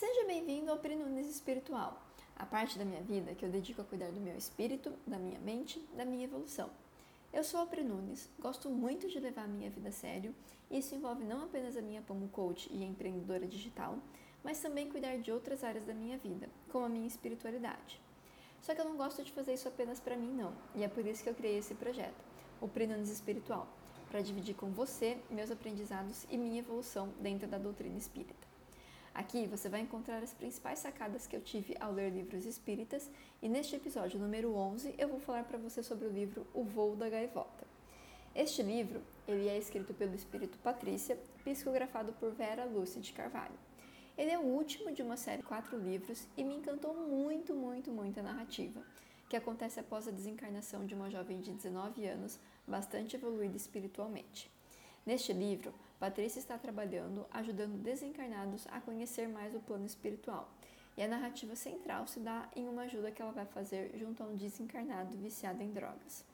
Seja bem-vindo ao Prenunes Espiritual, a parte da minha vida que eu dedico a cuidar do meu espírito, da minha mente, da minha evolução. Eu sou a Prenunes, gosto muito de levar a minha vida a sério e isso envolve não apenas a minha como coach e empreendedora digital, mas também cuidar de outras áreas da minha vida, como a minha espiritualidade. Só que eu não gosto de fazer isso apenas para mim, não, e é por isso que eu criei esse projeto, o Prenunes Espiritual, para dividir com você meus aprendizados e minha evolução dentro da doutrina espírita. Aqui você vai encontrar as principais sacadas que eu tive ao ler livros espíritas e neste episódio número 11 eu vou falar para você sobre o livro O Voo da Gaivota. Este livro ele é escrito pelo espírito Patrícia, psicografado por Vera Lúcia de Carvalho. Ele é o último de uma série de quatro livros e me encantou muito, muito, muito a narrativa, que acontece após a desencarnação de uma jovem de 19 anos, bastante evoluída espiritualmente. Neste livro, Patrícia está trabalhando ajudando desencarnados a conhecer mais o plano espiritual. E a narrativa central se dá em uma ajuda que ela vai fazer junto a um desencarnado viciado em drogas.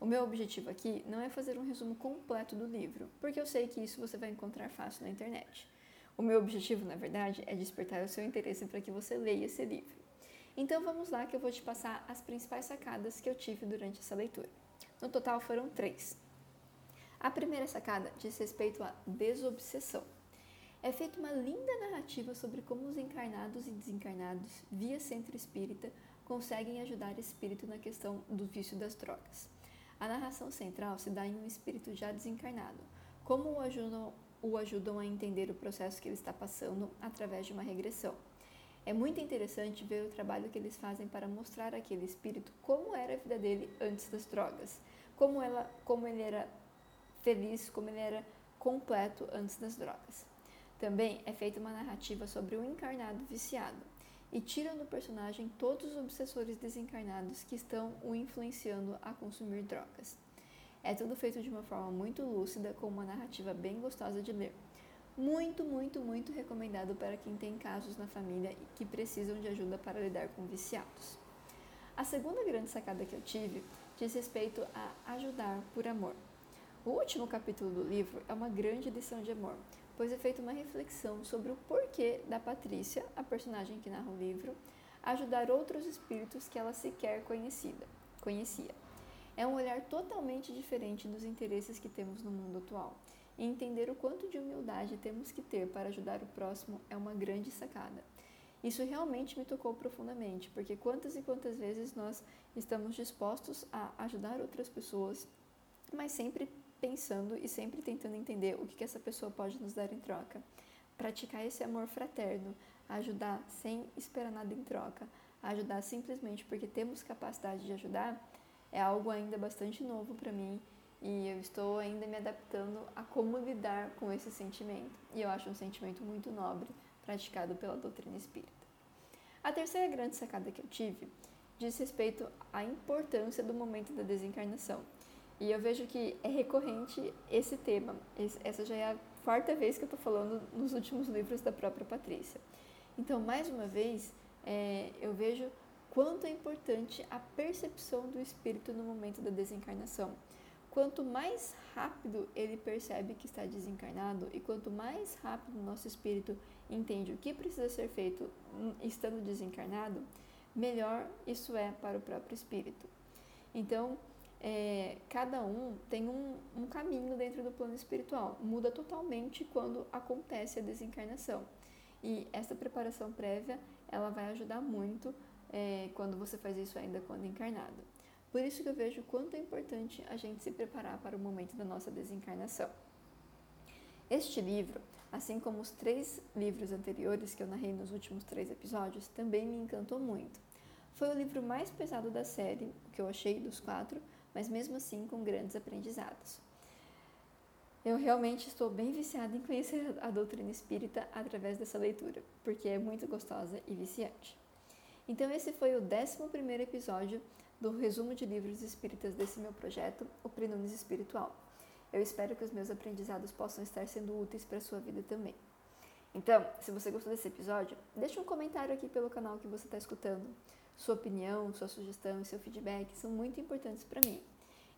O meu objetivo aqui não é fazer um resumo completo do livro, porque eu sei que isso você vai encontrar fácil na internet. O meu objetivo, na verdade, é despertar o seu interesse para que você leia esse livro. Então vamos lá que eu vou te passar as principais sacadas que eu tive durante essa leitura. No total foram três. A primeira sacada diz respeito à desobsessão. É feita uma linda narrativa sobre como os encarnados e desencarnados, via centro espírita, conseguem ajudar espírito na questão do vício das drogas. A narração central se dá em um espírito já desencarnado, como o ajudam, o ajudam a entender o processo que ele está passando através de uma regressão. É muito interessante ver o trabalho que eles fazem para mostrar àquele espírito como era a vida dele antes das drogas, como, ela, como ele era feliz como ele era completo antes das drogas. Também é feita uma narrativa sobre o encarnado viciado e tiram do personagem todos os obsessores desencarnados que estão o influenciando a consumir drogas. É tudo feito de uma forma muito lúcida, com uma narrativa bem gostosa de ler. Muito, muito, muito recomendado para quem tem casos na família e que precisam de ajuda para lidar com viciados. A segunda grande sacada que eu tive diz respeito a ajudar por amor. O último capítulo do livro é uma grande lição de amor, pois é feita uma reflexão sobre o porquê da Patrícia, a personagem que narra o livro, ajudar outros espíritos que ela sequer conhecida, conhecia. É um olhar totalmente diferente dos interesses que temos no mundo atual. E entender o quanto de humildade temos que ter para ajudar o próximo é uma grande sacada. Isso realmente me tocou profundamente, porque quantas e quantas vezes nós estamos dispostos a ajudar outras pessoas, mas sempre pensando e sempre tentando entender o que, que essa pessoa pode nos dar em troca. Praticar esse amor fraterno, ajudar sem esperar nada em troca, ajudar simplesmente porque temos capacidade de ajudar, é algo ainda bastante novo para mim e eu estou ainda me adaptando a como lidar com esse sentimento. E eu acho um sentimento muito nobre, praticado pela doutrina espírita. A terceira grande sacada que eu tive diz respeito à importância do momento da desencarnação. E eu vejo que é recorrente esse tema. Essa já é a quarta vez que eu estou falando nos últimos livros da própria Patrícia. Então, mais uma vez, é, eu vejo quanto é importante a percepção do espírito no momento da desencarnação. Quanto mais rápido ele percebe que está desencarnado e quanto mais rápido o nosso espírito entende o que precisa ser feito estando desencarnado, melhor isso é para o próprio espírito. Então, é, cada um tem um, um caminho dentro do plano espiritual. Muda totalmente quando acontece a desencarnação. E essa preparação prévia, ela vai ajudar muito é, quando você faz isso ainda quando encarnado. Por isso que eu vejo quanto é importante a gente se preparar para o momento da nossa desencarnação. Este livro, assim como os três livros anteriores que eu narrei nos últimos três episódios, também me encantou muito. Foi o livro mais pesado da série, que eu achei dos quatro, mas mesmo assim com grandes aprendizados. Eu realmente estou bem viciada em conhecer a doutrina espírita através dessa leitura, porque é muito gostosa e viciante. Então, esse foi o 11 episódio do resumo de livros espíritas desse meu projeto, o Prenumes Espiritual. Eu espero que os meus aprendizados possam estar sendo úteis para a sua vida também. Então, se você gostou desse episódio, deixe um comentário aqui pelo canal que você está escutando. Sua opinião, sua sugestão e seu feedback são muito importantes para mim.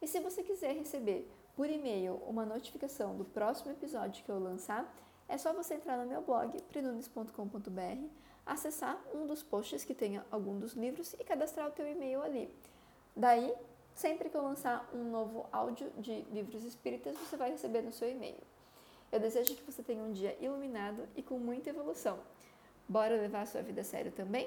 E se você quiser receber por e-mail uma notificação do próximo episódio que eu lançar, é só você entrar no meu blog, prenunes.com.br, acessar um dos posts que tenha algum dos livros e cadastrar o teu e-mail ali. Daí, sempre que eu lançar um novo áudio de livros espíritas, você vai receber no seu e-mail. Eu desejo que você tenha um dia iluminado e com muita evolução. Bora levar a sua vida a sério também?